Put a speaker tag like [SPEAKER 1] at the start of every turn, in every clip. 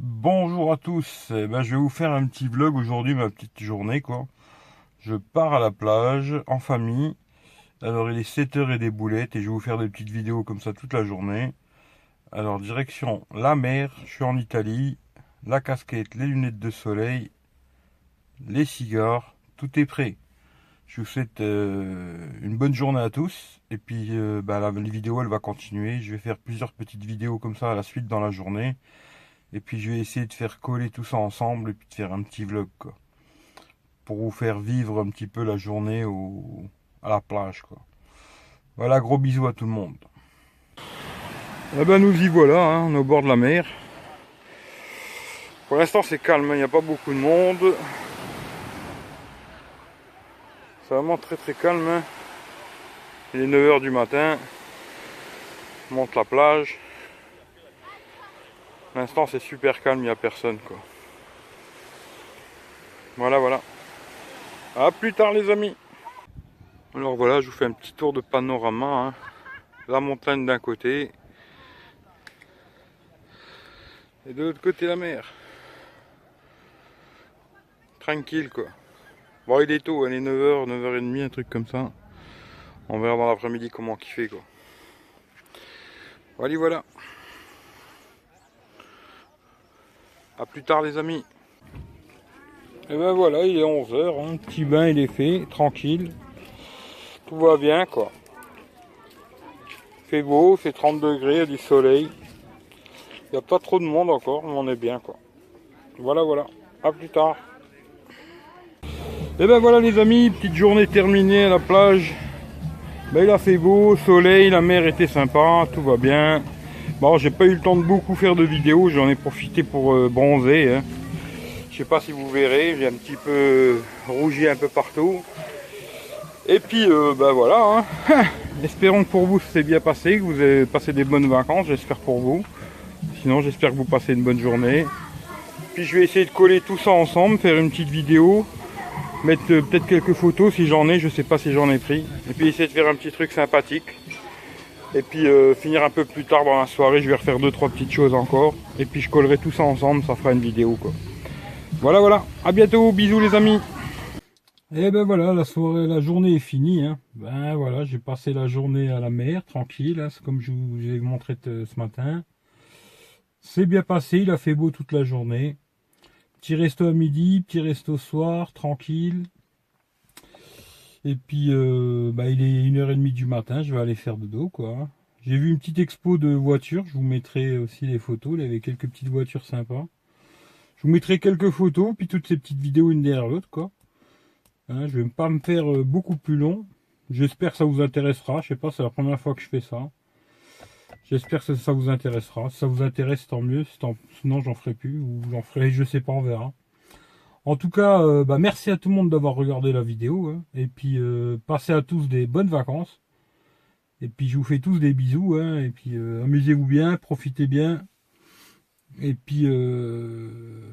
[SPEAKER 1] Bonjour à tous, eh ben, je vais vous faire un petit vlog aujourd'hui, ma petite journée quoi. Je pars à la plage en famille. Alors il est 7h et des boulettes et je vais vous faire des petites vidéos comme ça toute la journée. Alors direction la mer, je suis en Italie. La casquette, les lunettes de soleil, les cigares, tout est prêt. Je vous souhaite euh, une bonne journée à tous. Et puis euh, bah, la, vidéo elle va continuer. Je vais faire plusieurs petites vidéos comme ça à la suite dans la journée. Et puis je vais essayer de faire coller tout ça ensemble et puis de faire un petit vlog quoi. Pour vous faire vivre un petit peu la journée au, à la plage quoi. Voilà, gros bisous à tout le monde. Eh ben nous y voilà, hein, on est au bord de la mer. Pour l'instant c'est calme, hein, il n'y a pas beaucoup de monde. C'est vraiment très très calme. Hein. Il est 9h du matin. On monte la plage. L'instant c'est super calme, il n'y a personne quoi. Voilà voilà. A plus tard les amis. Alors voilà, je vous fais un petit tour de panorama. Hein. La montagne d'un côté. Et de l'autre côté la mer. Tranquille quoi. Bon il est tôt, il est 9h, 9h30, un truc comme ça. On verra dans l'après-midi comment fait quoi. Voilà voilà. A plus tard les amis. Et ben voilà, il est 11h, un petit bain il est fait, tranquille. Tout va bien quoi. Fait beau, fait 30 degrés, il y a du soleil. Il n'y a pas trop de monde encore, mais on est bien quoi. Voilà voilà, à plus tard. Et ben voilà les amis, petite journée terminée à la plage. Ben, il a fait beau, soleil, la mer était sympa, tout va bien. Bon, j'ai pas eu le temps de beaucoup faire de vidéos, j'en ai profité pour euh, bronzer. Hein. Je sais pas si vous verrez, j'ai un petit peu rougi un peu partout. Et puis, euh, ben voilà. Hein. Espérons que pour vous c'est bien passé, que vous avez passé des bonnes vacances, j'espère pour vous. Sinon, j'espère que vous passez une bonne journée. Puis je vais essayer de coller tout ça ensemble, faire une petite vidéo, mettre euh, peut-être quelques photos si j'en ai, je sais pas si j'en ai pris. Et puis essayer de faire un petit truc sympathique. Et puis euh, finir un peu plus tard dans la soirée, je vais refaire deux trois petites choses encore. Et puis je collerai tout ça ensemble, ça fera une vidéo quoi. Voilà voilà, à bientôt, bisous les amis. Et eh ben voilà, la soirée, la journée est finie. Hein. Ben voilà, j'ai passé la journée à la mer, tranquille, hein. c'est comme je vous ai montré ce matin. C'est bien passé, il a fait beau toute la journée. Petit resto à midi, petit resto soir, tranquille. Et puis, euh, bah, il est 1h30 du matin, je vais aller faire de dos, quoi. J'ai vu une petite expo de voitures, je vous mettrai aussi les photos, il y avait quelques petites voitures sympas. Je vous mettrai quelques photos, puis toutes ces petites vidéos une derrière l'autre, quoi. Hein, je vais pas me faire euh, beaucoup plus long. J'espère que ça vous intéressera, je sais pas, c'est la première fois que je fais ça. J'espère que ça vous intéressera. Si ça vous intéresse, tant mieux. Sinon, j'en ferai plus, ou j'en ferai, je sais pas, on verra. En tout cas, euh, bah, merci à tout le monde d'avoir regardé la vidéo. Hein. et puis, euh, passez à tous des bonnes vacances. Et puis, je vous fais tous des bisous. Hein. et puis, euh, amusez-vous bien, profitez bien. Et puis,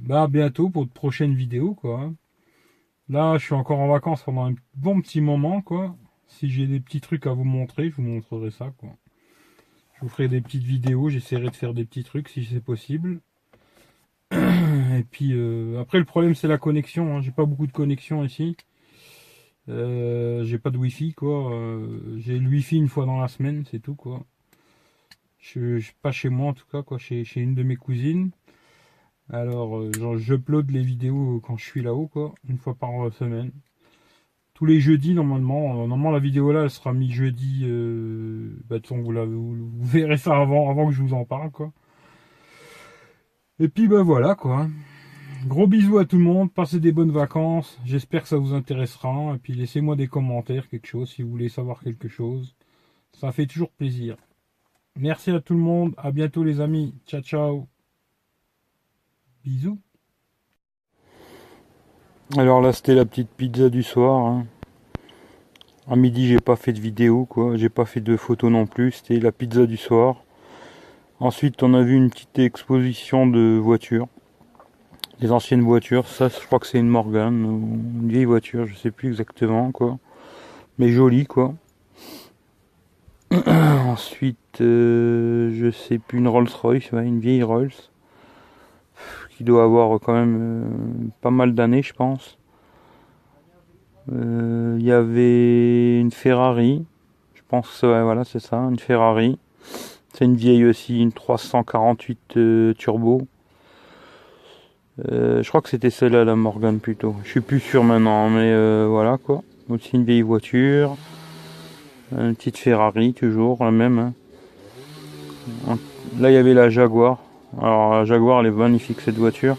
[SPEAKER 1] bah, à bientôt pour de prochaines vidéos, quoi. Hein. Là, je suis encore en vacances pendant un bon petit moment, quoi. Si j'ai des petits trucs à vous montrer, je vous montrerai ça, quoi. Je vous ferai des petites vidéos, j'essaierai de faire des petits trucs si c'est possible. Et puis euh, après le problème c'est la connexion, hein. j'ai pas beaucoup de connexion ici. Euh, j'ai pas de wifi quoi. Euh, j'ai le wifi une fois dans la semaine, c'est tout quoi. Je, suis pas chez moi en tout cas quoi, chez, chez une de mes cousines. Alors j'upload les vidéos quand je suis là-haut quoi, une fois par semaine tous les jeudis normalement. Normalement la vidéo là elle sera mise jeudi. Bah, vous, vous, verrez ça avant, avant que je vous en parle quoi. Et puis bah voilà quoi. Gros bisous à tout le monde, passez des bonnes vacances, j'espère que ça vous intéressera, et puis laissez-moi des commentaires, quelque chose, si vous voulez savoir quelque chose. Ça fait toujours plaisir. Merci à tout le monde, à bientôt les amis, ciao ciao. Bisous. Alors là c'était la petite pizza du soir. Hein. À midi j'ai pas fait de vidéo quoi, j'ai pas fait de photos non plus, c'était la pizza du soir. Ensuite on a vu une petite exposition de voitures. Des anciennes voitures, ça je crois que c'est une Morgan, une vieille voiture, je sais plus exactement quoi. Mais jolie quoi. Ensuite euh, je sais plus une Rolls Royce, une vieille Rolls. qui doit avoir quand même euh, pas mal d'années, je pense. Euh, il y avait une Ferrari. Je pense que voilà, c'est ça, une Ferrari. C'est une vieille aussi, une 348 turbo. je crois que c'était celle-là, la Morgan plutôt. Je suis plus sûr maintenant, mais voilà quoi. Aussi une vieille voiture. Une petite Ferrari, toujours la même. Hein. Là, il y avait la Jaguar. Alors, la Jaguar, elle est magnifique cette voiture.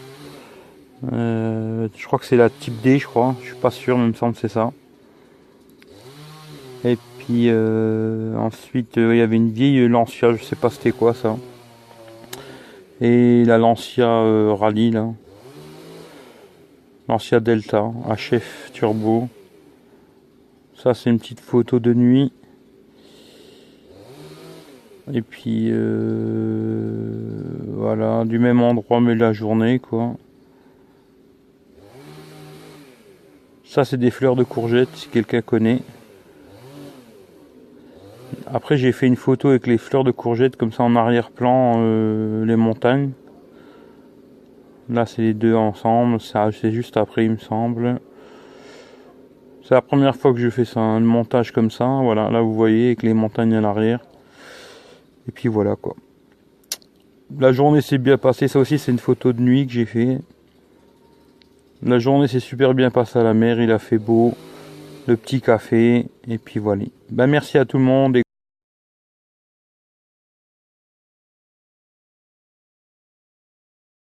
[SPEAKER 1] Euh, je crois que c'est la type D, je crois. Je suis pas sûr, mais il me semble que c'est ça. Euh, ensuite, euh, il y avait une vieille Lancia, je sais pas c'était quoi ça. Et la Lancia Rally là. Lancia Delta, HF Turbo. Ça, c'est une petite photo de nuit. Et puis euh, voilà, du même endroit mais la journée quoi. Ça c'est des fleurs de courgettes si quelqu'un connaît. Après j'ai fait une photo avec les fleurs de courgettes comme ça en arrière-plan euh, les montagnes. Là c'est les deux ensemble, c'est juste après il me semble. C'est la première fois que je fais ça, un montage comme ça. Voilà, là vous voyez avec les montagnes à l'arrière. Et puis voilà quoi. La journée s'est bien passée. Ça aussi, c'est une photo de nuit que j'ai fait. La journée s'est super bien passée à la mer. Il a fait beau. Le petit café. Et puis voilà. Ben, merci à tout le monde.